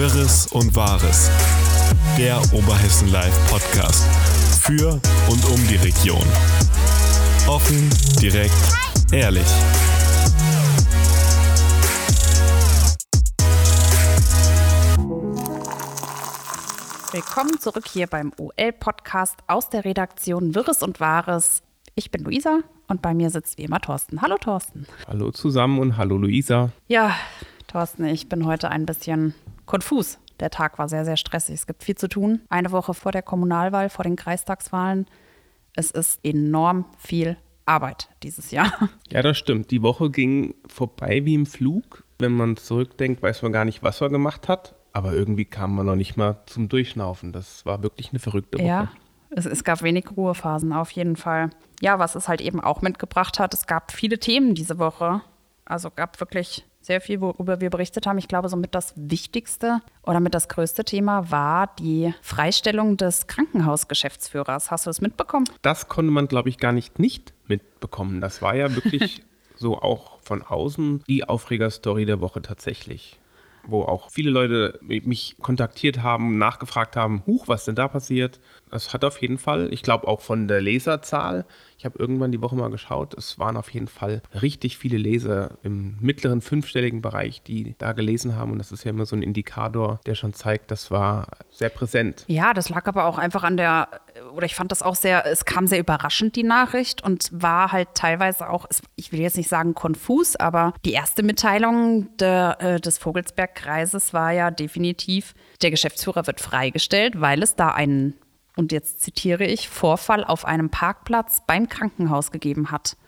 Wirres und Wahres. Der Oberhessen Live Podcast. Für und um die Region. Offen, direkt, ehrlich. Willkommen zurück hier beim OL-Podcast aus der Redaktion Wirres und Wahres. Ich bin Luisa und bei mir sitzt wie immer Thorsten. Hallo Thorsten. Hallo zusammen und hallo Luisa. Ja, Thorsten, ich bin heute ein bisschen konfus. Der Tag war sehr, sehr stressig. Es gibt viel zu tun. Eine Woche vor der Kommunalwahl, vor den Kreistagswahlen. Es ist enorm viel Arbeit dieses Jahr. Ja, das stimmt. Die Woche ging vorbei wie im Flug. Wenn man zurückdenkt, weiß man gar nicht, was man gemacht hat. Aber irgendwie kam man noch nicht mal zum Durchschnaufen. Das war wirklich eine verrückte Woche. Ja, es, es gab wenig Ruhephasen auf jeden Fall. Ja, was es halt eben auch mitgebracht hat, es gab viele Themen diese Woche. Also gab wirklich sehr viel, worüber wir berichtet haben. Ich glaube, somit das wichtigste oder mit das größte Thema war die Freistellung des Krankenhausgeschäftsführers. Hast du das mitbekommen? Das konnte man, glaube ich, gar nicht nicht mitbekommen. Das war ja wirklich so auch von außen die Aufregerstory der Woche tatsächlich wo auch viele Leute mich kontaktiert haben, nachgefragt haben, huch, was denn da passiert. Das hat auf jeden Fall, ich glaube auch von der Leserzahl, ich habe irgendwann die Woche mal geschaut, es waren auf jeden Fall richtig viele Leser im mittleren fünfstelligen Bereich, die da gelesen haben. Und das ist ja immer so ein Indikator, der schon zeigt, das war sehr präsent. Ja, das lag aber auch einfach an der, oder ich fand das auch sehr, es kam sehr überraschend, die Nachricht, und war halt teilweise auch, ich will jetzt nicht sagen konfus, aber die erste Mitteilung der, äh, des Vogelsbergkreises war ja definitiv, der Geschäftsführer wird freigestellt, weil es da einen und jetzt zitiere ich, Vorfall auf einem Parkplatz beim Krankenhaus gegeben hat.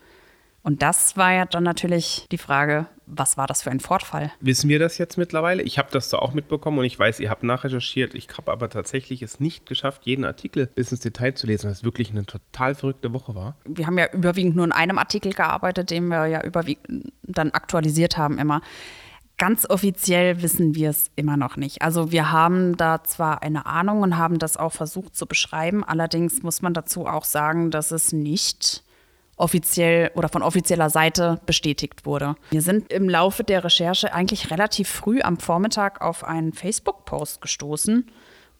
Und das war ja dann natürlich die Frage, was war das für ein Vorfall? Wissen wir das jetzt mittlerweile? Ich habe das so auch mitbekommen und ich weiß, ihr habt nachrecherchiert. Ich habe aber tatsächlich es nicht geschafft, jeden Artikel bis ins Detail zu lesen, was wirklich eine total verrückte Woche war. Wir haben ja überwiegend nur in einem Artikel gearbeitet, den wir ja überwiegend dann aktualisiert haben immer. Ganz offiziell wissen wir es immer noch nicht. Also wir haben da zwar eine Ahnung und haben das auch versucht zu beschreiben, allerdings muss man dazu auch sagen, dass es nicht offiziell oder von offizieller Seite bestätigt wurde. Wir sind im Laufe der Recherche eigentlich relativ früh am Vormittag auf einen Facebook-Post gestoßen,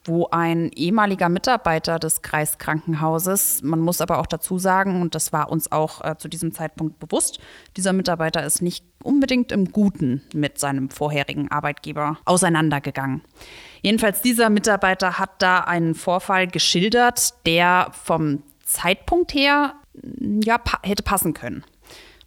wo ein ehemaliger Mitarbeiter des Kreiskrankenhauses, man muss aber auch dazu sagen, und das war uns auch äh, zu diesem Zeitpunkt bewusst, dieser Mitarbeiter ist nicht unbedingt im Guten mit seinem vorherigen Arbeitgeber auseinandergegangen. Jedenfalls dieser Mitarbeiter hat da einen Vorfall geschildert, der vom Zeitpunkt her ja, pa hätte passen können.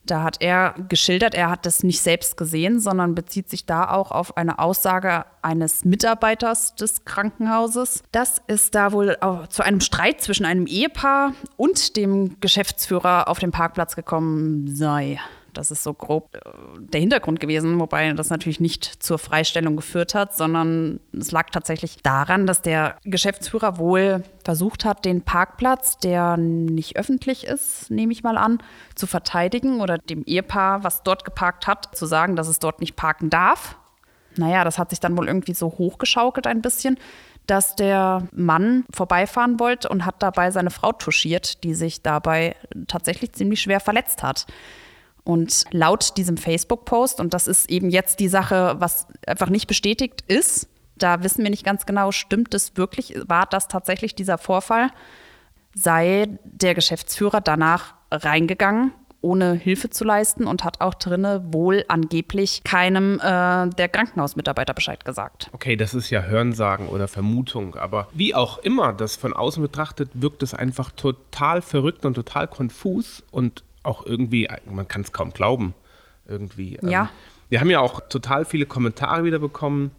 Da hat er geschildert, er hat das nicht selbst gesehen, sondern bezieht sich da auch auf eine Aussage eines Mitarbeiters des Krankenhauses, dass es da wohl zu einem Streit zwischen einem Ehepaar und dem Geschäftsführer auf dem Parkplatz gekommen sei. Das ist so grob äh, der Hintergrund gewesen, wobei das natürlich nicht zur Freistellung geführt hat, sondern es lag tatsächlich daran, dass der Geschäftsführer wohl versucht hat, den Parkplatz, der nicht öffentlich ist, nehme ich mal an, zu verteidigen oder dem Ehepaar, was dort geparkt hat, zu sagen, dass es dort nicht parken darf. Naja, das hat sich dann wohl irgendwie so hochgeschaukelt ein bisschen, dass der Mann vorbeifahren wollte und hat dabei seine Frau touchiert, die sich dabei tatsächlich ziemlich schwer verletzt hat. Und laut diesem Facebook-Post, und das ist eben jetzt die Sache, was einfach nicht bestätigt ist, da wissen wir nicht ganz genau, stimmt es wirklich, war das tatsächlich dieser Vorfall, sei der Geschäftsführer danach reingegangen, ohne Hilfe zu leisten und hat auch drinne wohl angeblich keinem äh, der Krankenhausmitarbeiter Bescheid gesagt. Okay, das ist ja Hörensagen oder Vermutung, aber wie auch immer das von außen betrachtet, wirkt es einfach total verrückt und total konfus und auch irgendwie, man kann es kaum glauben, irgendwie. Ähm, ja. wir haben ja auch total viele Kommentare wieder bekommen,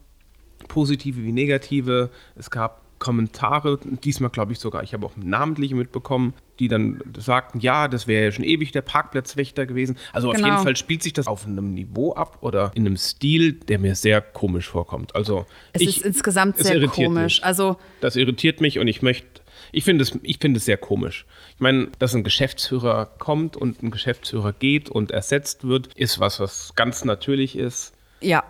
positive wie negative. Es gab Kommentare, diesmal glaube ich sogar, ich habe auch namentliche mitbekommen, die dann sagten, ja, das wäre ja schon ewig der Parkplatzwächter gewesen. Also genau. auf jeden Fall spielt sich das auf einem Niveau ab oder in einem Stil, der mir sehr komisch vorkommt. Also es ich, ist insgesamt sehr komisch. Mich. Also das irritiert mich und ich möchte ich finde es, ich es sehr komisch. Ich meine, dass ein Geschäftsführer kommt und ein Geschäftsführer geht und ersetzt wird, ist was, was ganz natürlich ist. Ja.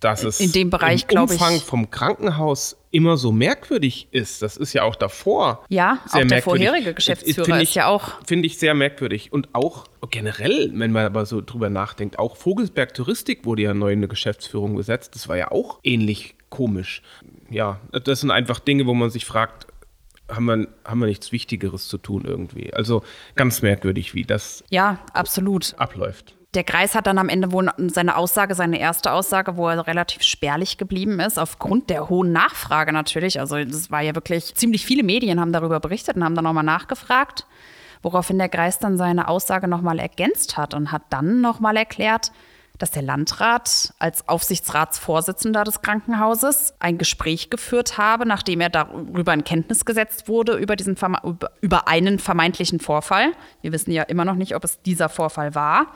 Dass es in dem Bereich, im Umfang ich, vom Krankenhaus immer so merkwürdig ist. Das ist ja auch davor. Ja, auch der vorherige Geschäftsführer ist, ist ja auch. Finde ich sehr merkwürdig. Und auch generell, wenn man aber so drüber nachdenkt, auch Vogelsberg Touristik wurde ja neu in eine Geschäftsführung gesetzt. Das war ja auch ähnlich komisch. Ja, das sind einfach Dinge, wo man sich fragt, haben wir, haben wir nichts Wichtigeres zu tun irgendwie? Also ganz merkwürdig, wie das Ja, absolut. abläuft. Der Kreis hat dann am Ende wohl seine Aussage, seine erste Aussage, wo er relativ spärlich geblieben ist, aufgrund der hohen Nachfrage natürlich. Also das war ja wirklich, ziemlich viele Medien haben darüber berichtet und haben dann nochmal nachgefragt, woraufhin der Kreis dann seine Aussage nochmal ergänzt hat und hat dann nochmal erklärt, dass der Landrat als Aufsichtsratsvorsitzender des Krankenhauses ein Gespräch geführt habe, nachdem er darüber in Kenntnis gesetzt wurde, über, diesen, über einen vermeintlichen Vorfall. Wir wissen ja immer noch nicht, ob es dieser Vorfall war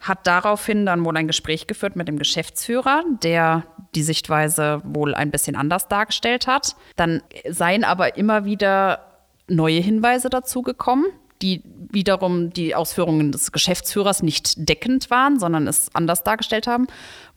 hat daraufhin dann wohl ein Gespräch geführt mit dem Geschäftsführer, der die Sichtweise wohl ein bisschen anders dargestellt hat. Dann seien aber immer wieder neue Hinweise dazu gekommen, die wiederum die Ausführungen des Geschäftsführers nicht deckend waren, sondern es anders dargestellt haben,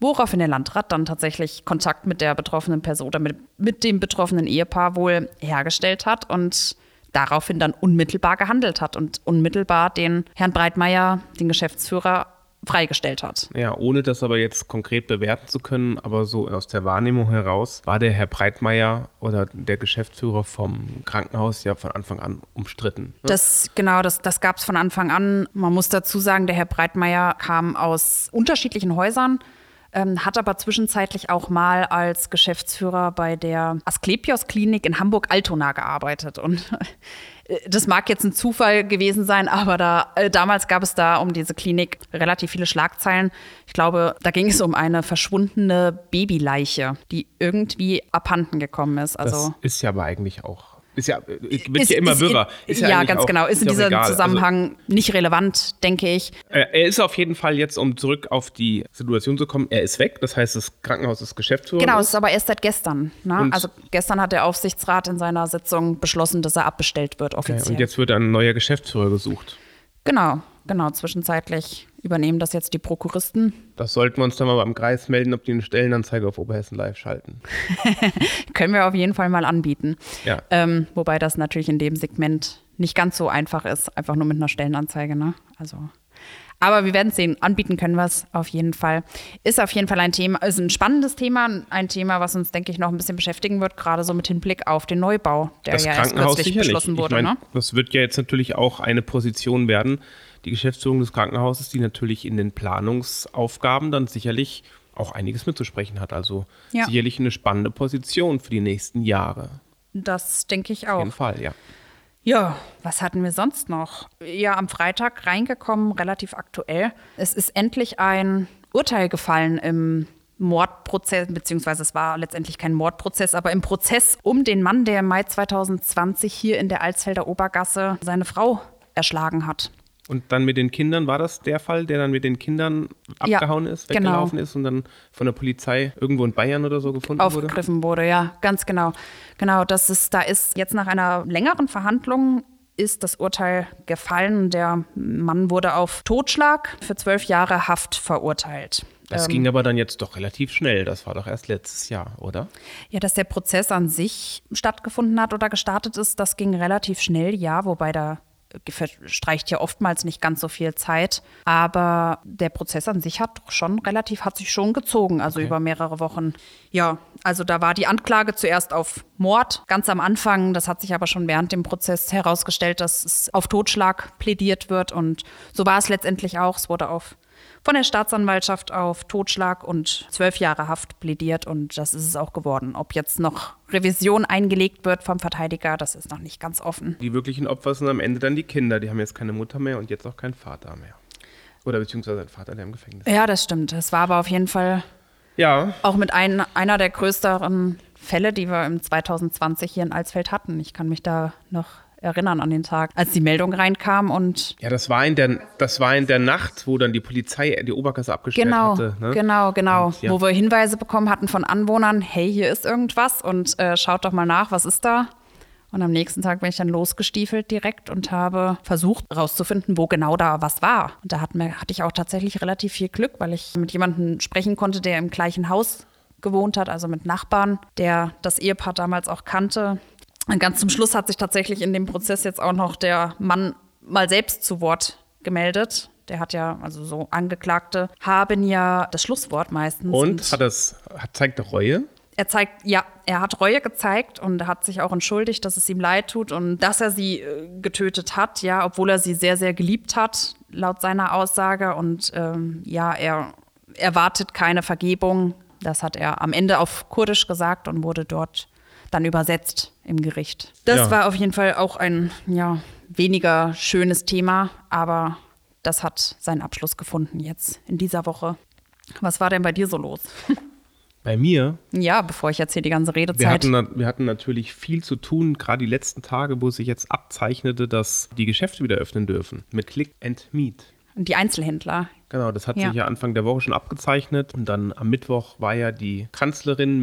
woraufhin der Landrat dann tatsächlich Kontakt mit der betroffenen Person oder mit, mit dem betroffenen Ehepaar wohl hergestellt hat und daraufhin dann unmittelbar gehandelt hat und unmittelbar den Herrn Breitmeier, den Geschäftsführer, freigestellt hat. Ja, ohne das aber jetzt konkret bewerten zu können, aber so aus der Wahrnehmung heraus war der Herr Breitmeier oder der Geschäftsführer vom Krankenhaus ja von Anfang an umstritten. Ne? Das genau, das, das gab es von Anfang an. Man muss dazu sagen, der Herr Breitmeier kam aus unterschiedlichen Häusern. Ähm, hat aber zwischenzeitlich auch mal als Geschäftsführer bei der Asklepios Klinik in Hamburg-Altona gearbeitet. Und das mag jetzt ein Zufall gewesen sein, aber da, äh, damals gab es da um diese Klinik relativ viele Schlagzeilen. Ich glaube, da ging es um eine verschwundene Babyleiche, die irgendwie abhanden gekommen ist. Also das ist ja aber eigentlich auch ist ja, wird ist, ja immer ist, wirrer. Ist ja, ja ganz auch, genau. Ist, in diesem also Zusammenhang also, nicht relevant, denke ich. Äh, er ist auf jeden Fall jetzt, um zurück auf die Situation zu kommen, er ist weg. Das heißt, das Krankenhaus ist Geschäftsführer. Genau, es ist aber erst seit gestern. Ne? Also gestern hat der Aufsichtsrat in seiner Sitzung beschlossen, dass er abbestellt wird offiziell. Okay, und jetzt wird ein neuer Geschäftsführer gesucht. Genau, genau. Zwischenzeitlich übernehmen das jetzt die Prokuristen. Das sollten wir uns dann mal beim Kreis melden, ob die eine Stellenanzeige auf Oberhessen Live schalten. Können wir auf jeden Fall mal anbieten. Ja. Ähm, wobei das natürlich in dem Segment nicht ganz so einfach ist, einfach nur mit einer Stellenanzeige. Ne? Also. Aber wir werden es sehen. Anbieten können wir es auf jeden Fall. Ist auf jeden Fall ein Thema, ist ein spannendes Thema, ein Thema, was uns, denke ich, noch ein bisschen beschäftigen wird, gerade so mit Hinblick auf den Neubau, der das ja erst kürzlich beschlossen wurde. Ich mein, ne? Das wird ja jetzt natürlich auch eine Position werden, die Geschäftsführung des Krankenhauses, die natürlich in den Planungsaufgaben dann sicherlich auch einiges mitzusprechen hat. Also ja. sicherlich eine spannende Position für die nächsten Jahre. Das denke ich auch. Auf jeden Fall, ja. Ja, was hatten wir sonst noch? Ja, am Freitag reingekommen, relativ aktuell. Es ist endlich ein Urteil gefallen im Mordprozess, beziehungsweise es war letztendlich kein Mordprozess, aber im Prozess um den Mann, der im Mai 2020 hier in der Alsfelder Obergasse seine Frau erschlagen hat. Und dann mit den Kindern, war das der Fall, der dann mit den Kindern abgehauen ja, ist, genau. weggelaufen genau. ist und dann von der Polizei irgendwo in Bayern oder so gefunden Aufgegriffen wurde? Aufgegriffen wurde, ja, ganz genau. Genau, das ist, da ist jetzt nach einer längeren Verhandlung ist das Urteil gefallen. Der Mann wurde auf Totschlag für zwölf Jahre Haft verurteilt. Das ähm, ging aber dann jetzt doch relativ schnell. Das war doch erst letztes Jahr, oder? Ja, dass der Prozess an sich stattgefunden hat oder gestartet ist, das ging relativ schnell, ja, wobei da verstreicht ja oftmals nicht ganz so viel Zeit. Aber der Prozess an sich hat schon relativ, hat sich schon gezogen, also okay. über mehrere Wochen. Ja, also da war die Anklage zuerst auf Mord ganz am Anfang. Das hat sich aber schon während dem Prozess herausgestellt, dass es auf Totschlag plädiert wird. Und so war es letztendlich auch. Es wurde auf von der Staatsanwaltschaft auf Totschlag und zwölf Jahre Haft plädiert und das ist es auch geworden. Ob jetzt noch Revision eingelegt wird vom Verteidiger, das ist noch nicht ganz offen. Die wirklichen Opfer sind am Ende dann die Kinder, die haben jetzt keine Mutter mehr und jetzt auch keinen Vater mehr. Oder beziehungsweise ein Vater, der im Gefängnis ist. Ja, das stimmt. Es war aber auf jeden Fall ja. auch mit ein, einer der größeren Fälle, die wir im 2020 hier in Alsfeld hatten. Ich kann mich da noch erinnern an den Tag, als die Meldung reinkam und ja, das war in der das war in der Nacht, wo dann die Polizei die Obergasse abgestellt genau, hatte. Ne? Genau, genau, und, ja. wo wir Hinweise bekommen hatten von Anwohnern, hey, hier ist irgendwas und äh, schaut doch mal nach, was ist da? Und am nächsten Tag bin ich dann losgestiefelt direkt und habe versucht herauszufinden, wo genau da was war. Und da hatten wir, hatte ich auch tatsächlich relativ viel Glück, weil ich mit jemandem sprechen konnte, der im gleichen Haus gewohnt hat, also mit Nachbarn, der das Ehepaar damals auch kannte. Und ganz zum Schluss hat sich tatsächlich in dem Prozess jetzt auch noch der Mann mal selbst zu Wort gemeldet. Der hat ja, also so Angeklagte haben ja das Schlusswort meistens. Und, und hat das, hat, zeigt Reue? Er zeigt, ja, er hat Reue gezeigt und hat sich auch entschuldigt, dass es ihm leid tut und dass er sie äh, getötet hat, ja, obwohl er sie sehr, sehr geliebt hat, laut seiner Aussage. Und ähm, ja, er erwartet keine Vergebung. Das hat er am Ende auf Kurdisch gesagt und wurde dort dann übersetzt im Gericht. Das Ja. war auf jeden Fall auch ein ja, weniger schönes Thema, aber das hat seinen Abschluss gefunden jetzt in dieser Woche. Was war denn bei dir so los? Bei mir, Ja, bevor ich jetzt hier die ganze wir Redezeit. hatten, na- wir hatten natürlich viel zu tun, gerade die letzten Tage, wo sich jetzt abzeichnete, dass die Geschäfte wieder öffnen dürfen. Mit Click and Meet. Die Einzelhändler. Genau, das hat Ja. sich ja Anfang der Woche schon abgezeichnet. Und dann am Mittwoch war ja die Kanzlerin,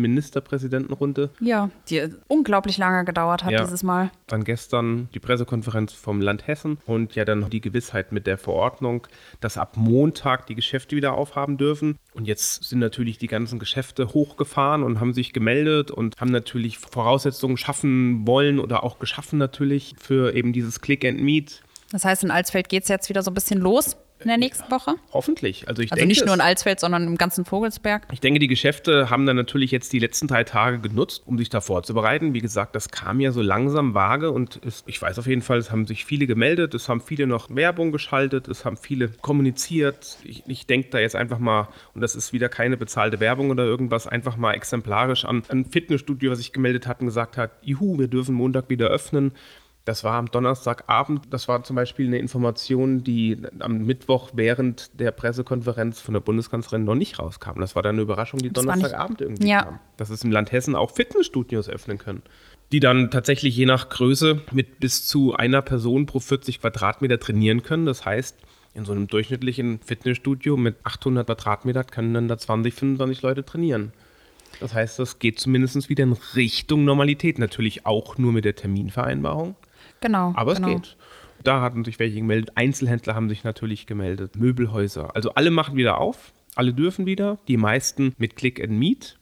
Ministerpräsidentenrunde. Ja, die unglaublich lange gedauert hat Ja. dieses Mal. Dann gestern die Pressekonferenz vom Land Hessen und ja dann noch die Gewissheit mit der Verordnung, dass ab Montag die Geschäfte wieder aufhaben dürfen. Und jetzt sind natürlich die ganzen Geschäfte hochgefahren und haben sich gemeldet und haben natürlich Voraussetzungen schaffen wollen oder auch geschaffen natürlich für eben dieses Click and Meet. Das heißt, in Alsfeld geht es jetzt wieder so ein bisschen los in der nächsten Woche. Hoffentlich. Also ich Also denke, nicht nur in Alsfeld, sondern im ganzen Vogelsberg. Ich denke, die Geschäfte haben dann natürlich jetzt die letzten drei Tage genutzt, um sich da vorzubereiten. Wie gesagt, das kam ja so langsam vage und es, ich weiß auf jeden Fall, es haben sich viele gemeldet, es haben viele noch Werbung geschaltet, es haben viele kommuniziert. Ich, ich denke da jetzt einfach mal, und das ist wieder keine bezahlte Werbung oder irgendwas, einfach mal exemplarisch an ein Fitnessstudio, was sich gemeldet hat und gesagt hat, juhu, wir dürfen Montag wieder öffnen. Das war am Donnerstagabend. Das war zum Beispiel eine Information, die am Mittwoch während der Pressekonferenz von der Bundeskanzlerin noch nicht rauskam. Das war dann eine Überraschung, die Das Donnerstagabend irgendwie Ja. kam. Dass es im Land Hessen auch Fitnessstudios öffnen können. Die dann tatsächlich je nach Größe mit bis zu einer Person pro 40 Quadratmeter trainieren können. Das heißt, in so einem durchschnittlichen Fitnessstudio mit 800 Quadratmeter können dann da 20, 25 Leute trainieren. Das heißt, das geht zumindest wieder in Richtung Normalität. Natürlich auch nur mit der Terminvereinbarung. Genau. Aber genau. es geht. Da hatten sich welche gemeldet. Einzelhändler haben sich natürlich gemeldet. Möbelhäuser. Also alle machen wieder auf. Alle dürfen wieder. Die meisten mit Click and Meet.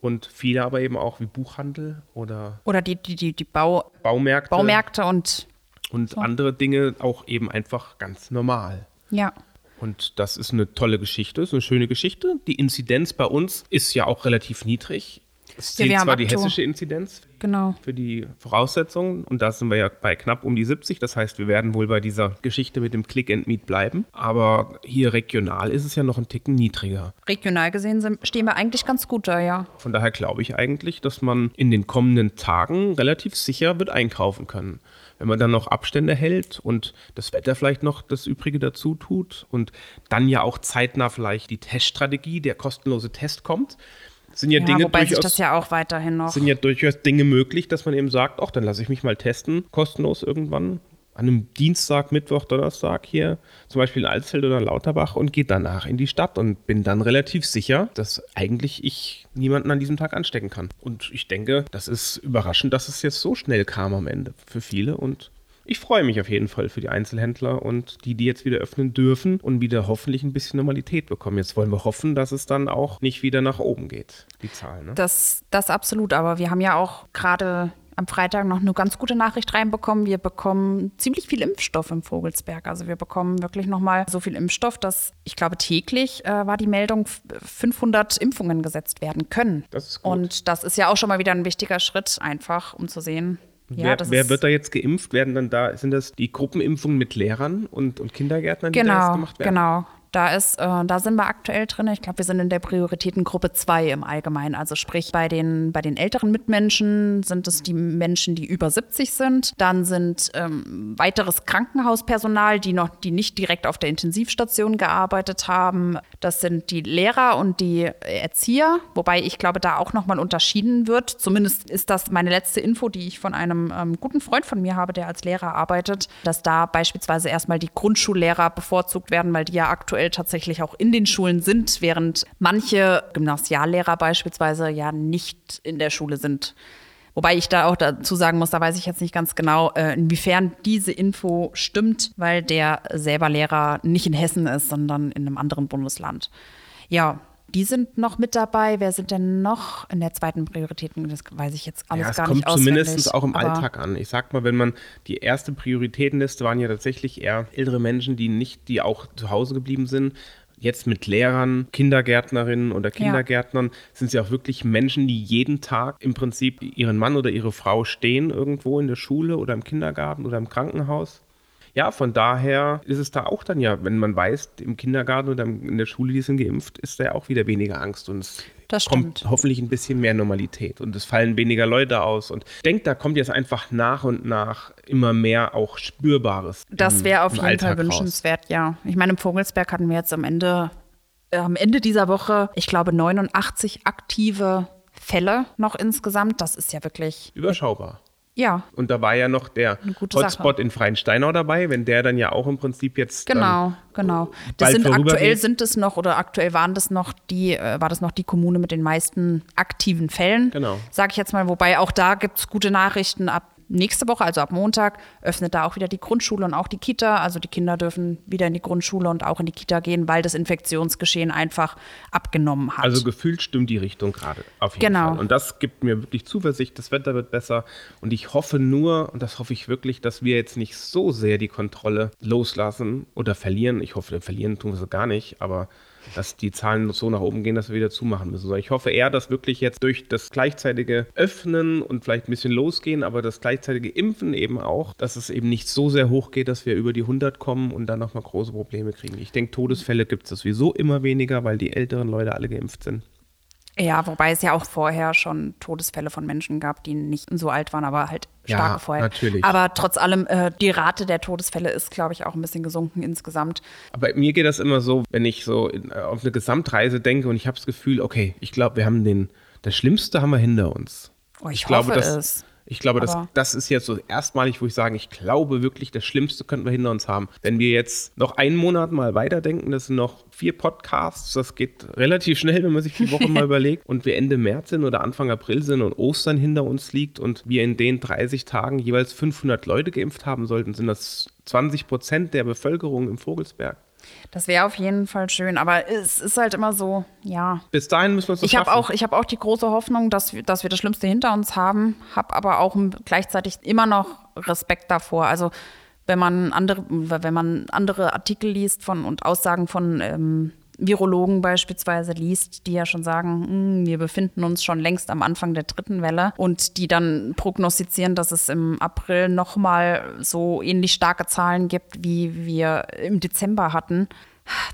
Und viele aber eben auch wie Buchhandel oder Oder die, die, die, die Bau, Baumärkte. Baumärkte und Und andere Dinge auch eben einfach ganz normal. ja. Und das ist eine tolle Geschichte, ist eine schöne Geschichte. Die Inzidenz bei uns ist ja auch relativ niedrig. Es Ja, zählt haben zwar die aktu- hessische Inzidenz Genau. für die Voraussetzungen und da sind wir ja bei knapp um die 70. Das heißt, wir werden wohl bei dieser Geschichte mit dem Click and Meet bleiben. Aber hier regional ist es ja noch ein Ticken niedriger. Regional gesehen sind, stehen wir eigentlich ganz gut da, ja. Von daher glaube ich eigentlich, dass man in den kommenden Tagen relativ sicher wird einkaufen können. Wenn man dann noch Abstände hält und das Wetter vielleicht noch das Übrige dazu tut und dann ja auch zeitnah vielleicht die Teststrategie, der kostenlose Test kommt, sind ja, Ja, Dinge wobei sich durchaus das ja auch weiterhin noch. sind ja durchaus Dinge möglich, dass man eben sagt, ach, dann lasse ich mich mal testen, kostenlos irgendwann. An einem Dienstag, Mittwoch, Donnerstag hier, zum Beispiel in Alsfeld oder Lauterbach und gehe danach in die Stadt und bin dann relativ sicher, dass eigentlich ich niemanden an diesem Tag anstecken kann. Und ich denke, das ist überraschend, dass es jetzt so schnell kam am Ende für viele und ich freue mich auf jeden Fall für die Einzelhändler und die, die jetzt wieder öffnen dürfen und wieder hoffentlich ein bisschen Normalität bekommen. Jetzt wollen wir hoffen, dass es dann auch nicht wieder nach oben geht, die Zahlen. Ne? Das, das absolut, aber wir haben ja auch gerade am Freitag noch eine ganz gute Nachricht reinbekommen. Wir bekommen ziemlich viel Impfstoff im Vogelsberg. Also wir bekommen wirklich nochmal so viel Impfstoff, dass ich glaube täglich äh, war die Meldung, f- 500 Impfungen gesetzt werden können. Das ist gut. Und das ist ja auch schon mal wieder ein wichtiger Schritt, einfach um zu sehen. Ja, wer wer wird da jetzt geimpft? Werden dann da, sind das die Gruppenimpfungen mit Lehrern und, und Kindergärtnern, die da jetzt Genau, gemacht werden? genau. Da ist, äh, da sind wir aktuell drin. Ich glaube, wir sind in der Prioritätengruppe 2 im Allgemeinen. Also sprich, bei den, bei den älteren Mitmenschen sind es die Menschen, die über 70 sind. Dann sind ähm, weiteres Krankenhauspersonal, die noch, die nicht direkt auf der Intensivstation gearbeitet haben. Das sind die Lehrer und die Erzieher, wobei ich glaube, da auch nochmal unterschieden wird. Zumindest ist das meine letzte Info, die ich von einem ähm, guten Freund von mir habe, der als Lehrer arbeitet, dass da beispielsweise erstmal die Grundschullehrer bevorzugt werden, weil die ja aktuell tatsächlich auch in den Schulen sind, während manche Gymnasiallehrer beispielsweise ja nicht in der Schule sind. Wobei ich da auch dazu sagen muss, da weiß ich jetzt nicht ganz genau, äh, inwiefern diese Info stimmt, weil der selber Lehrer nicht in Hessen ist, sondern in einem anderen Bundesland. Ja, die sind noch mit dabei. Wer sind denn noch in der zweiten Prioritäten? Das weiß ich jetzt alles Ja, es gar kommt nicht auswendig. zumindest auch im Alltag an. Ich sag mal, wenn man die erste Prioritätenliste waren ja tatsächlich eher ältere Menschen, die nicht, die auch zu Hause geblieben sind. jetzt mit Lehrern, Kindergärtnerinnen oder Kindergärtnern ja. sind sie auch wirklich Menschen, die jeden Tag im Prinzip ihren Mann oder ihre Frau stehen irgendwo in der Schule oder im Kindergarten oder im Krankenhaus. Ja, von daher ist es da auch dann ja, wenn man weiß, im Kindergarten oder in der Schule, die sind geimpft, ist da ja auch wieder weniger Angst und es das kommt hoffentlich ein bisschen mehr Normalität und es fallen weniger Leute aus. Und ich denke, da kommt jetzt einfach nach und nach immer mehr auch Spürbares. Das wäre auf jeden Alltag Fall wünschenswert, raus. ja. Ich meine, im Vogelsberg hatten wir jetzt am Ende, äh, am Ende dieser Woche, ich glaube, 89 aktive Fälle noch insgesamt. Das ist ja wirklich. Überschaubar. Ja. Und da war ja noch der Hotspot Sache. in Freiensteinau dabei, wenn der dann ja auch im Prinzip jetzt. Genau, genau. Das sind aktuell sind es noch oder aktuell waren das noch die, äh, war das noch die Kommune mit den meisten aktiven Fällen. Genau. Sag ich jetzt mal, wobei auch da gibt es gute Nachrichten. Ab nächste Woche, also ab Montag, öffnet da auch wieder die Grundschule und auch die Kita. Also die Kinder dürfen wieder in die Grundschule und auch in die Kita gehen, weil das Infektionsgeschehen einfach abgenommen hat. Also gefühlt stimmt die Richtung gerade auf jeden genau. Fall. Und das gibt mir wirklich Zuversicht, das Wetter wird besser. Und ich hoffe nur, und das hoffe ich wirklich, dass wir jetzt nicht so sehr die Kontrolle loslassen oder verlieren. Ich hoffe, verlieren tun wir sie gar nicht, aber dass die Zahlen so nach oben gehen, dass wir wieder zumachen müssen. Ich hoffe eher, dass wirklich jetzt durch das gleichzeitige Öffnen und vielleicht ein bisschen losgehen, aber das gleichzeitige Impfen eben auch, dass es eben nicht so sehr hoch geht, dass wir über die 100 kommen und dann nochmal große Probleme kriegen. Ich denke, Todesfälle gibt es sowieso immer weniger, weil die älteren Leute alle geimpft sind. Ja, wobei es ja auch vorher schon Todesfälle von Menschen gab, die nicht so alt waren, aber halt stark ja, vorher. Natürlich. Aber trotz allem, äh, die Rate der Todesfälle ist, glaube ich, auch ein bisschen gesunken insgesamt. Aber mir geht das immer so, wenn ich so in, äh, auf eine Gesamtreise denke und ich habe das Gefühl, okay, ich glaube, wir haben den, das Schlimmste haben wir hinter uns. Oh, ich, ich glaube, hoffe es. Ich glaube, das, das ist jetzt so erstmalig, wo ich sage, ich glaube wirklich, das Schlimmste könnten wir hinter uns haben. Wenn wir jetzt noch einen Monat mal weiterdenken, das sind noch vier Podcasts, das geht relativ schnell, wenn man sich die Woche mal überlegt, und wir Ende März sind oder Anfang April sind und Ostern hinter uns liegt und wir in den 30 Tagen jeweils 500 Leute geimpft haben sollten, sind das 20 Prozent der Bevölkerung im Vogelsberg. Das wäre auf jeden Fall schön, aber es ist halt immer so, ja. Bis dahin müssen wir es Ich habe auch, hab auch die große Hoffnung, dass wir, dass wir das Schlimmste hinter uns haben, habe aber auch gleichzeitig immer noch Respekt davor. Also wenn man andere, wenn man andere Artikel liest von und Aussagen von ähm, Virologen beispielsweise liest, die ja schon sagen, hm, wir befinden uns schon längst am Anfang der dritten Welle und die dann prognostizieren, dass es im April nochmal so ähnlich starke Zahlen gibt, wie wir im Dezember hatten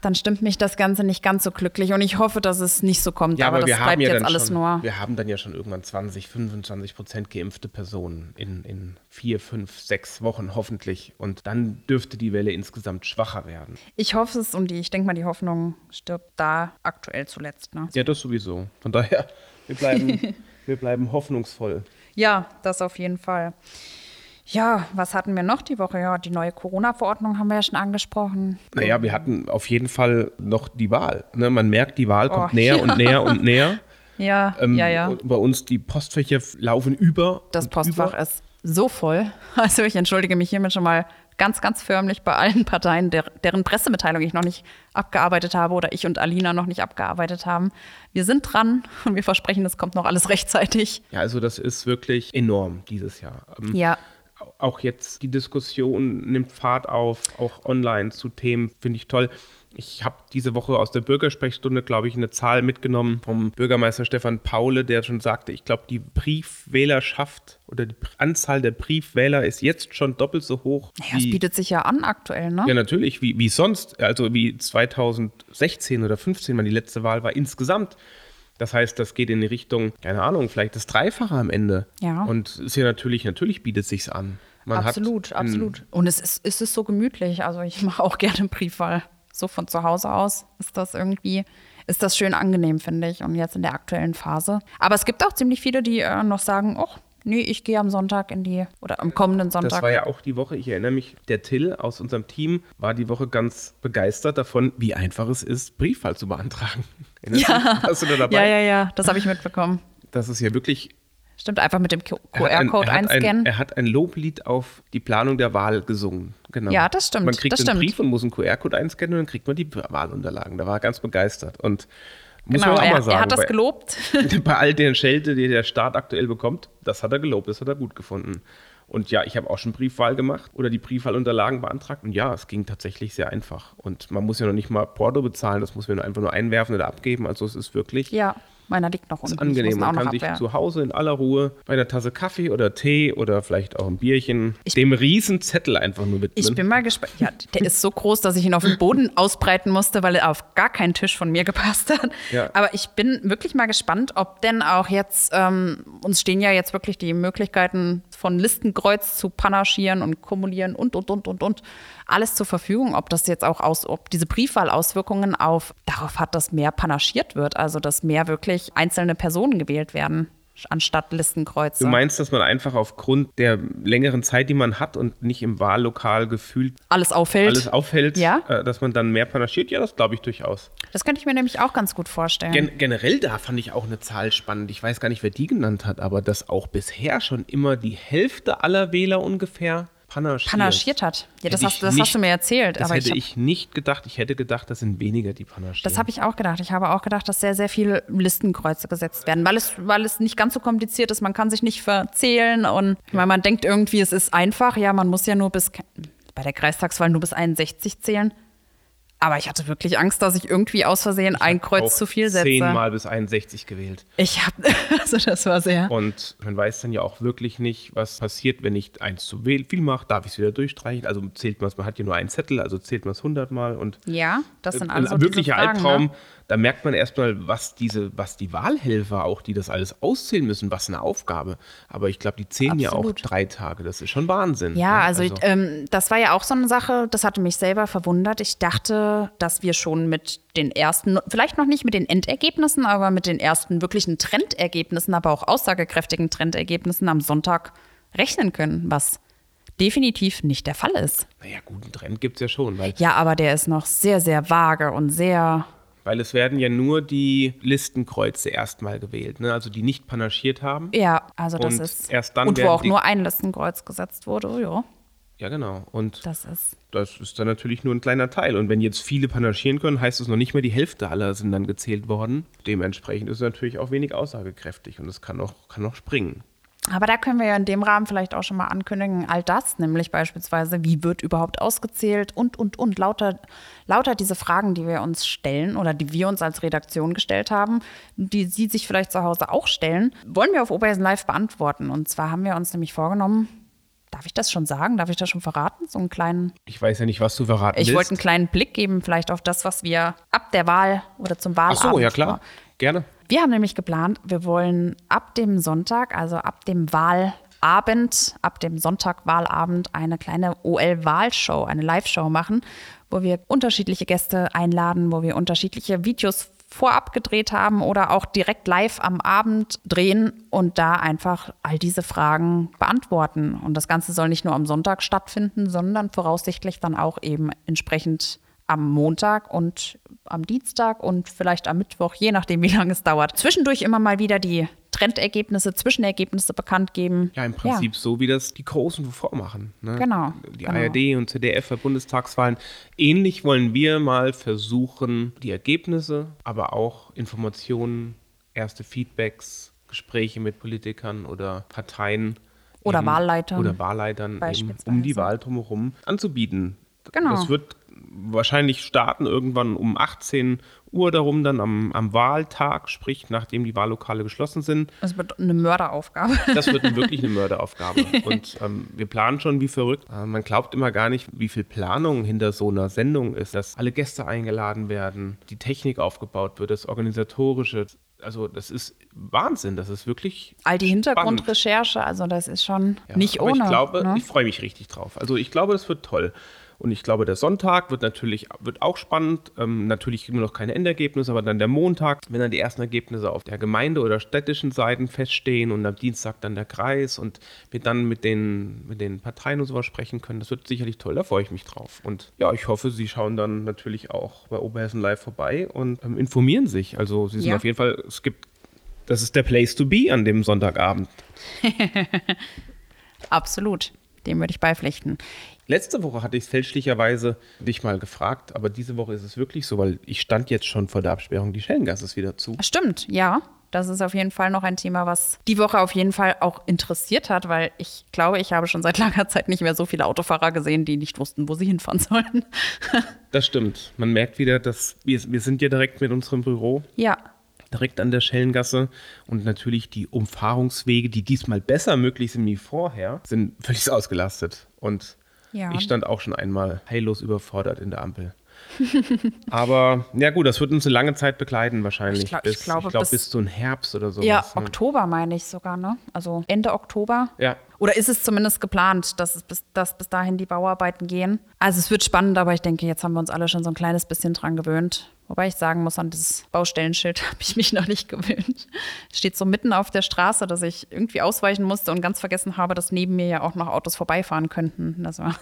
dann stimmt mich das Ganze nicht ganz so glücklich und ich hoffe, dass es nicht so kommt. Ja, aber, aber das bleibt ja jetzt alles schon, nur. Wir haben dann ja schon irgendwann 20, 25 Prozent geimpfte Personen in, in vier, fünf, sechs Wochen hoffentlich und dann dürfte die Welle insgesamt schwacher werden. Ich hoffe es und die, ich denke mal, die Hoffnung stirbt da aktuell zuletzt. Ne? Ja, das sowieso. Von daher, wir bleiben, wir bleiben hoffnungsvoll. Ja, das auf jeden Fall. Ja, was hatten wir noch die Woche? Ja, die neue Corona-Verordnung haben wir ja schon angesprochen. Naja, wir hatten auf jeden Fall noch die Wahl. Ne? Man merkt, die Wahl kommt oh, näher ja. und näher und näher. Ja, ähm, ja, ja. Bei uns die Postfächer laufen über. Das Postfach über. ist so voll. Also ich entschuldige mich hiermit schon mal ganz, ganz förmlich bei allen Parteien, der, deren Pressemitteilung ich noch nicht abgearbeitet habe oder ich und Alina noch nicht abgearbeitet haben. Wir sind dran und wir versprechen, es kommt noch alles rechtzeitig. Ja, also das ist wirklich enorm dieses Jahr. Ähm, ja auch jetzt die Diskussion nimmt Fahrt auf, auch online zu Themen, finde ich toll. Ich habe diese Woche aus der Bürgersprechstunde, glaube ich, eine Zahl mitgenommen vom Bürgermeister Stefan Paule, der schon sagte, ich glaube, die Briefwählerschaft oder die Anzahl der Briefwähler ist jetzt schon doppelt so hoch. Ja, es bietet sich ja an aktuell, ne? Ja, natürlich, wie, wie sonst, also wie 2016 oder 2015, wann die letzte Wahl war, insgesamt. Das heißt, das geht in die Richtung, keine Ahnung, vielleicht das Dreifache am Ende. Ja. Und ist ja natürlich, natürlich bietet es sich an. Man absolut, absolut. Und es ist, es ist so gemütlich. Also ich mache auch gerne Briefwahl. So von zu Hause aus ist das irgendwie, ist das schön angenehm, finde ich. Und jetzt in der aktuellen Phase. Aber es gibt auch ziemlich viele, die äh, noch sagen, oh, nee, ich gehe am Sonntag in die, oder am kommenden Sonntag. Das war ja auch die Woche, ich erinnere mich, der Till aus unserem Team war die Woche ganz begeistert davon, wie einfach es ist, Briefwahl zu beantragen. Ja. Hast du da dabei? Ja, ja, ja, das habe ich mitbekommen. Das ist ja wirklich Stimmt, einfach mit dem QR-Code ein, einscannen. Ein, er hat ein Loblied auf die Planung der Wahl gesungen. Genau. Ja, das stimmt. Man kriegt das einen stimmt. Brief und muss einen QR-Code einscannen und dann kriegt man die Wahlunterlagen. Da war er ganz begeistert. Und muss genau, man auch er, mal sagen. Er hat das bei, gelobt. Bei all den Schelte, die der Staat aktuell bekommt, das hat er gelobt, das hat er gut gefunden. Und ja, ich habe auch schon Briefwahl gemacht oder die Briefwahlunterlagen beantragt. Und ja, es ging tatsächlich sehr einfach. Und man muss ja noch nicht mal Porto bezahlen, das muss man einfach nur einwerfen oder abgeben. Also es ist wirklich Ja, meiner liegt noch ist unten. Ich muss angenehm. Man kann sich zu Hause in aller Ruhe bei einer Tasse Kaffee oder Tee oder vielleicht auch ein Bierchen dem riesen Zettel einfach nur widmen. Ich bin mal gespannt. Ja, der ist so groß, dass ich ihn auf den Boden ausbreiten musste, weil er auf gar keinen Tisch von mir gepasst hat. Ja. Aber ich bin wirklich mal gespannt, ob denn auch jetzt, ähm, uns stehen ja jetzt wirklich die Möglichkeiten von Listenkreuz zu panaschieren und kumulieren und, und, und, und, und. Alles zur Verfügung, ob das jetzt auch aus, ob diese Briefwahl Auswirkungen auf darauf hat, dass mehr panaschiert wird, also dass mehr wirklich einzelne Personen gewählt werden, anstatt Listenkreuze. Du meinst, dass man einfach aufgrund der längeren Zeit, die man hat und nicht im Wahllokal gefühlt alles auffällt. alles auffällt, Ja. äh, dass man dann mehr panaschiert? Ja, das glaube ich durchaus. das könnte ich mir nämlich auch ganz gut vorstellen. Gen generell da fand ich auch eine Zahl spannend. Ich weiß gar nicht, wer die genannt hat, aber dass auch bisher schon immer die Hälfte aller Wähler ungefähr panaschiert. panaschiert hat. Ja, das, hast, das nicht- hast du mir erzählt. Das aber hätte ich, ich, nicht gedacht. Ich hätte gedacht, das sind weniger, die panaschieren. das habe ich auch gedacht. Ich habe auch gedacht, dass sehr, sehr viele Listenkreuze gesetzt werden, weil es, weil es nicht ganz so kompliziert ist. Man kann sich nicht verzählen und weil man denkt irgendwie, es ist einfach. Ja, man muss ja nur bis, bei der Kreistagswahl nur bis 61 zählen. Aber ich hatte wirklich Angst, dass ich irgendwie aus Versehen ein Kreuz zu viel setze. Zehnmal bis 61 gewählt. Ich habe, also das war sehr. Und man weiß dann ja auch wirklich nicht, was passiert, wenn ich eins zu viel mache. Darf ich es wieder durchstreichen? Also zählt man es, man hat ja nur einen Zettel, also zählt man es 100 Mal. Und Ja, das sind ein also wirklicher Fragen, Albtraum. Ne? Da merkt man erstmal, was diese, was die Wahlhelfer auch, die das alles auszählen müssen, was eine Aufgabe. Aber ich glaube, die zählen ja auch Absolut. drei Tage. Das ist schon Wahnsinn. Ja, ne? also, ich, ähm, das war ja auch so eine Sache, das hatte mich selber verwundert. Ich dachte, dass wir schon mit den ersten, vielleicht noch nicht mit den Endergebnissen, aber mit den ersten wirklichen Trendergebnissen, aber auch aussagekräftigen Trendergebnissen am Sonntag rechnen können, was definitiv nicht der Fall ist. naja, guten Trend gibt es ja schon, Ja, aber der ist noch sehr, sehr vage und sehr. Weil es werden ja nur die Listenkreuze erstmal gewählt, ne? also die nicht panaschiert haben. Ja, also das Und ist. erst dann und wo auch nur ein Listenkreuz gesetzt wurde, ja. Ja, genau. Und Das ist. Das ist dann natürlich nur ein kleiner Teil. Und wenn jetzt viele panaschieren können, heißt es noch nicht mehr, die Hälfte aller sind dann gezählt worden. Dementsprechend ist es natürlich auch wenig aussagekräftig und es kann auch, kann auch springen. Aber da können wir ja in dem Rahmen vielleicht auch schon mal ankündigen, all das, nämlich beispielsweise, wie wird überhaupt ausgezählt und, und, und, lauter, lauter diese Fragen, die wir uns stellen oder die wir uns als Redaktion gestellt haben, die Sie sich vielleicht zu Hause auch stellen, wollen wir auf Oberhessen Live beantworten. Und zwar haben wir uns nämlich vorgenommen, darf ich das schon sagen, darf ich das schon verraten? So einen kleinen, Ich weiß ja nicht, was du verraten ich willst. wollte einen kleinen Blick geben, vielleicht auf das, was wir ab der Wahl oder zum Ach Wahlabend so, ja klar. Gerne. Wir haben nämlich geplant, wir wollen ab dem Sonntag, also ab dem Wahlabend, ab dem Sonntag Wahlabend eine kleine OL-Wahlshow, eine Live-Show machen, wo wir unterschiedliche Gäste einladen, wo wir unterschiedliche Videos vorab gedreht haben oder auch direkt live am Abend drehen und da einfach all diese Fragen beantworten. Und das Ganze soll nicht nur am Sonntag stattfinden, sondern voraussichtlich dann auch eben entsprechend am Montag und am Dienstag und vielleicht am Mittwoch, je nachdem, wie lange es dauert. Zwischendurch immer mal wieder die Trendergebnisse, Zwischenergebnisse bekannt geben. Ja, im Prinzip so, wie das die Großen vormachen. Ne? Genau, Die genau. ARD und ZDF bei Bundestagswahlen. Ähnlich wollen wir mal versuchen, die Ergebnisse, aber auch Informationen, erste Feedbacks, Gespräche mit Politikern oder Parteien. Oder Wahlleitern. Oder Wahlleitern um die Wahl drumherum anzubieten. Genau. Das wird wahrscheinlich starten irgendwann um 18 Uhr darum, dann am, am Wahltag, sprich nachdem die Wahllokale geschlossen sind. Das wird eine Mörderaufgabe. Das wird wirklich eine Mörderaufgabe. Und ähm, wir planen schon wie verrückt. Äh, man glaubt immer gar nicht, wie viel Planung hinter so einer Sendung ist, dass alle Gäste eingeladen werden, die Technik aufgebaut wird, das Organisatorische. Also das ist Wahnsinn. Das ist wirklich All die. Hintergrundrecherche, also das ist schon Ja, nicht ohne. Ich glaube, ne? ich freue mich richtig drauf. Also ich glaube, das wird toll. Und ich glaube, der Sonntag wird natürlich wird auch spannend. Ähm, natürlich kriegen wir noch keine Endergebnisse, aber dann der Montag, wenn dann die ersten Ergebnisse auf der Gemeinde- oder städtischen Seiten feststehen und am Dienstag dann der Kreis und wir dann mit den, mit den Parteien und sowas sprechen können, das wird sicherlich toll. Da freue ich mich drauf. Und ja, ich hoffe, Sie schauen dann natürlich auch bei Oberhessen Live vorbei und ähm, informieren sich. Also Sie sind Ja. auf jeden Fall, es gibt, das ist der Place to be an dem Sonntagabend. Absolut. Dem würde ich beipflichten. Letzte Woche hatte ich es fälschlicherweise dich mal gefragt, aber diese Woche ist es wirklich so, weil ich stand jetzt schon vor der Absperrung, die Schellengasse ist wieder zu. Stimmt, ja. Das ist auf jeden Fall noch ein Thema, was die Woche auf jeden Fall auch interessiert hat, weil ich glaube, ich habe schon seit langer Zeit nicht mehr so viele Autofahrer gesehen, die nicht wussten, wo sie hinfahren sollen. Das stimmt. Man merkt wieder, dass wir, wir sind ja direkt mit unserem Büro ja, direkt an der Schellengasse und natürlich die Umfahrungswege, die diesmal besser möglich sind wie vorher, sind völlig ausgelastet. Und Ja. ich stand auch schon einmal heillos überfordert in der Ampel. Aber ja gut, das wird uns eine lange Zeit begleiten wahrscheinlich. Ich glaub- ich bis, glaube, glaub, bis- bis zu einem Herbst oder so. ja, Oktober meine ich sogar, ne? Also Ende Oktober. Ja. Oder ist es zumindest geplant, dass, es bis, dass bis dahin die Bauarbeiten gehen? Also es wird spannend, aber ich denke, jetzt haben wir uns alle schon so ein kleines bisschen dran gewöhnt. Wobei ich sagen muss, an dieses Baustellenschild habe ich mich noch nicht gewöhnt. Es steht so mitten auf der Straße, dass ich irgendwie ausweichen musste und ganz vergessen habe, dass neben mir ja auch noch Autos vorbeifahren könnten. Das war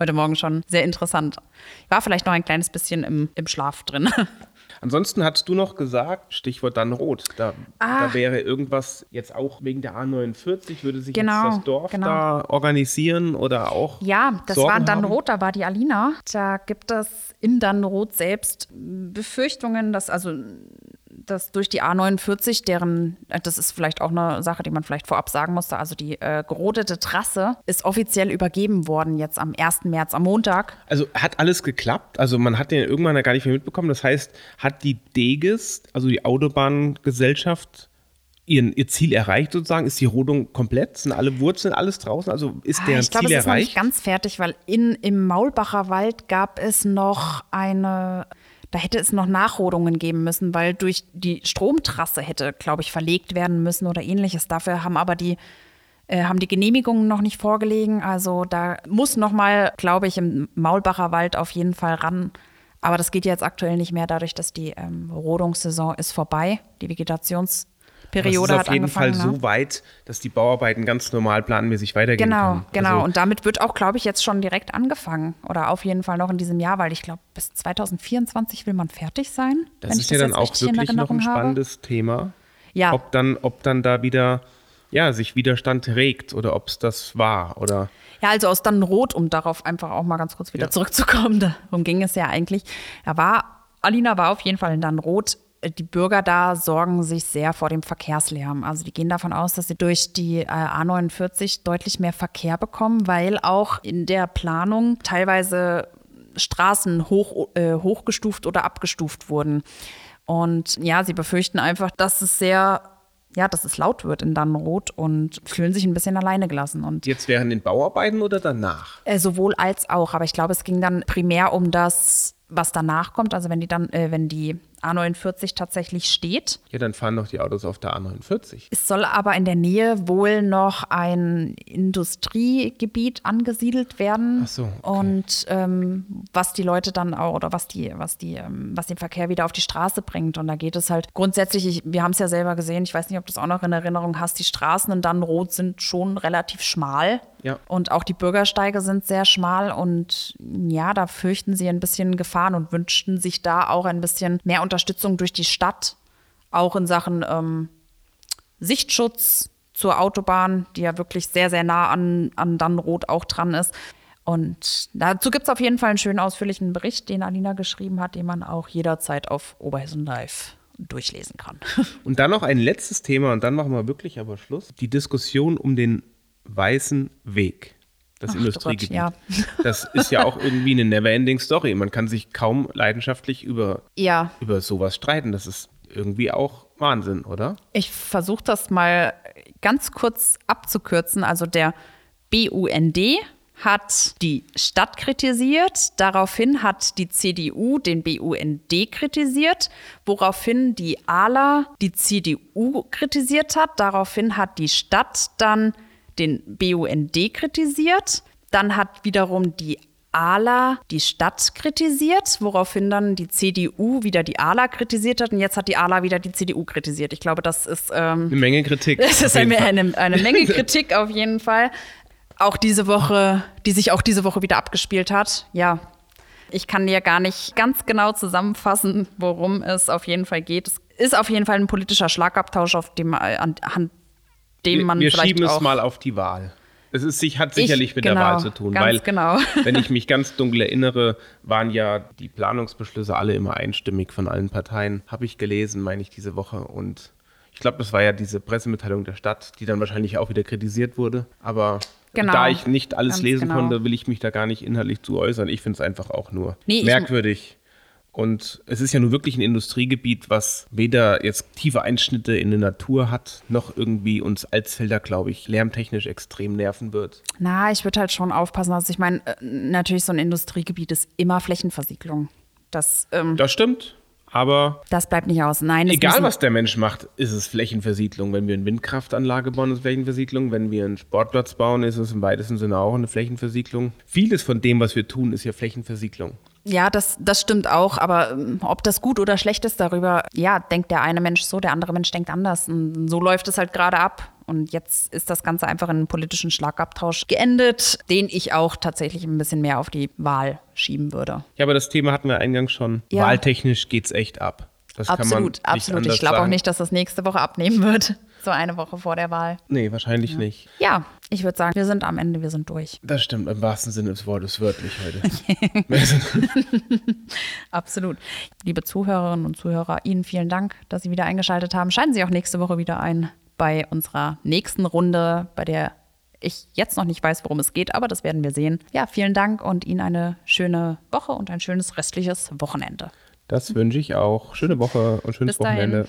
heute Morgen schon sehr interessant. Ich war vielleicht noch ein kleines bisschen im, im Schlaf drin. Ansonsten hast du noch gesagt, Stichwort dann rot. Da, Ah. da wäre irgendwas jetzt auch wegen der A49, würde sich Genau, jetzt das Dorf genau. da organisieren oder auch. Ja, das Sorgen war haben? Dannenroth, da war die Alina. Da gibt es in Dannenroth selbst Befürchtungen, dass also dass durch die A49, deren, äh, das ist vielleicht auch eine Sache, die man vielleicht vorab sagen musste, also die äh, gerodete Trasse ist offiziell übergeben worden jetzt am 1. März, am Montag. Also hat alles geklappt. Also man hat den irgendwann ja gar nicht mehr mitbekommen. Das heißt, hat die Deges, also die Autobahngesellschaft, ihren, ihr Ziel erreicht sozusagen? Ist die Rodung komplett? Sind alle Wurzeln, alles draußen? Also ist deren Ah, ich glaube, Ziel es ist noch nicht erreicht? ganz fertig, weil in, im Maulbacher Wald gab es noch eine, da hätte es noch Nachrodungen geben müssen, weil durch die Stromtrasse hätte, glaube ich, verlegt werden müssen oder ähnliches. Dafür haben aber die äh, haben die Genehmigungen noch nicht vorgelegen. Also da muss noch mal, glaube ich, im Maulbacher Wald auf jeden Fall ran. Aber das geht jetzt aktuell nicht mehr, dadurch, dass die ähm, Rodungssaison ist vorbei. Die Aber es Vegetationsperiode ist hat auf jeden angefangen. Fall ne? so weit, dass die Bauarbeiten ganz normal planmäßig weitergehen Genau, können. genau. Also, und damit wird auch, glaube ich, jetzt schon direkt angefangen. Oder auf jeden Fall noch in diesem Jahr, weil ich glaube, bis 2024 will man fertig sein. das wenn ist ich ja dann auch wirklich noch ein Erinnerung habe. spannendes Thema. Ja. Ob dann, ob dann da wieder, ja, sich Widerstand regt oder ob es das war oder. Ja, also aus Dannenrot, um darauf einfach auch mal ganz kurz wieder Ja. zurückzukommen, darum ging es ja eigentlich. Er war, Alina war auf jeden Fall in Dannenrot. Die Bürger da sorgen sich sehr vor dem Verkehrslärm. Also die gehen davon aus, dass sie durch die äh, A49 deutlich mehr Verkehr bekommen, weil auch in der Planung teilweise Straßen hoch, äh, hochgestuft oder abgestuft wurden. Und ja, sie befürchten einfach, dass es sehr, ja, dass es laut wird in Dannenrot und fühlen sich ein bisschen alleine gelassen. Und Jetzt während den Bauarbeiten oder danach? äh, sowohl als auch, aber ich glaube, es ging dann primär um das, was danach kommt. Also wenn die dann, äh, wenn die A49 tatsächlich steht. Ja, dann fahren doch die Autos auf der A49. Es soll aber in der Nähe wohl noch ein Industriegebiet angesiedelt werden. Ach so, okay. Und ähm, was die Leute dann auch, oder was die, was die, ähm, was den Verkehr wieder auf die Straße bringt. Und da geht es halt grundsätzlich, ich, wir haben es ja selber gesehen, ich weiß nicht, ob du es auch noch in Erinnerung hast, die Straßen in Dannenroth sind schon relativ schmal. Ja. Und auch die Bürgersteige sind sehr schmal und ja, da fürchten sie ein bisschen Gefahren und wünschten sich da auch ein bisschen mehr Unterstützung durch die Stadt, auch in Sachen ähm, Sichtschutz zur Autobahn, die ja wirklich sehr, sehr nah an, an Dannenroth auch dran ist. Und dazu gibt es auf jeden Fall einen schönen ausführlichen Bericht, den Alina geschrieben hat, den man auch jederzeit auf Oberhessen Live durchlesen kann. Und dann noch ein letztes Thema und dann machen wir wirklich aber Schluss. Die Diskussion um den weißen Weg. Das Ach du Industriegebiet. Gott, ja. Das ist ja auch irgendwie eine never-ending Story. Man kann sich kaum leidenschaftlich über, Ja, über sowas streiten. Das ist irgendwie auch Wahnsinn, oder? Ich versuche das mal ganz kurz abzukürzen. Also der BUND hat die Stadt kritisiert, daraufhin hat die CDU den BUND kritisiert, woraufhin die ALA die CDU kritisiert hat, daraufhin hat die Stadt dann den BUND kritisiert, dann hat wiederum die ALA die Stadt kritisiert, woraufhin dann die CDU wieder die ALA kritisiert hat und jetzt hat die ALA wieder die CDU kritisiert. Ich glaube, das ist, ähm, Eine Menge Kritik. das ist eine, eine, eine Menge Kritik auf jeden Fall. Auch diese Woche, die sich auch diese Woche wieder abgespielt hat. Ja, ich kann dir gar nicht ganz genau zusammenfassen, worum es auf jeden Fall geht. Es ist auf jeden Fall ein politischer Schlagabtausch, auf dem, anhand dem man wir vielleicht schieben es mal auf die Wahl. Es ist, sich- hat sicherlich mit der genau, Wahl zu tun, weil, genau. wenn ich mich ganz dunkel erinnere, waren ja die Planungsbeschlüsse alle immer einstimmig von allen Parteien. Habe ich gelesen, meine ich, diese Woche. Und Ich glaube, das war ja diese Pressemitteilung der Stadt, die dann wahrscheinlich auch wieder kritisiert wurde. Aber Genau, da ich nicht alles lesen genau. konnte, will ich mich da gar nicht inhaltlich zu äußern. Ich finde es einfach auch nur Nee, ich- merkwürdig. Und es ist ja nun wirklich ein Industriegebiet, was weder jetzt tiefe Einschnitte in der Natur hat, noch irgendwie uns Alsfelder, glaube ich, lärmtechnisch extrem nerven wird. Na, ich würde halt schon aufpassen. Also ich meine, äh, natürlich so ein Industriegebiet ist immer Flächenversiegelung. Das, ähm, Das stimmt, aber das bleibt nicht aus. Nein, egal was der Mensch macht, ist es Flächenversiedlung. Wenn wir eine Windkraftanlage bauen, ist es Flächenversiedlung. Wenn wir einen Sportplatz bauen, ist es im weitesten Sinne auch eine Flächenversiedlung. Vieles von dem, was wir tun, ist ja Flächenversiedlung. Ja, das, das stimmt auch, aber ähm, ob das gut oder schlecht ist darüber, ja, denkt der eine Mensch so, der andere Mensch denkt anders. Und so läuft es halt gerade ab. Und jetzt ist das Ganze einfach in einen politischen Schlagabtausch geendet, den ich auch tatsächlich ein bisschen mehr auf die Wahl schieben würde. Ja, aber das Thema hatten wir eingangs schon. Ja. Wahltechnisch geht es echt ab. Das kann man absolut, absolut. Ich glaube auch nicht, dass das nächste Woche abnehmen wird. So eine Woche vor der Wahl. Nee, wahrscheinlich nicht. Ja, ich würde sagen, wir sind am Ende, wir sind durch. Das stimmt im wahrsten Sinne des Wortes wörtlich heute. Absolut. Liebe Zuhörerinnen und Zuhörer, Ihnen vielen Dank, dass Sie wieder eingeschaltet haben. Schalten Sie auch nächste Woche wieder ein bei unserer nächsten Runde, bei der ich jetzt noch nicht weiß, worum es geht, aber das werden wir sehen. Ja, vielen Dank und Ihnen eine schöne Woche und ein schönes restliches Wochenende. das wünsche ich auch. Schöne Woche und schönes. Wochenende.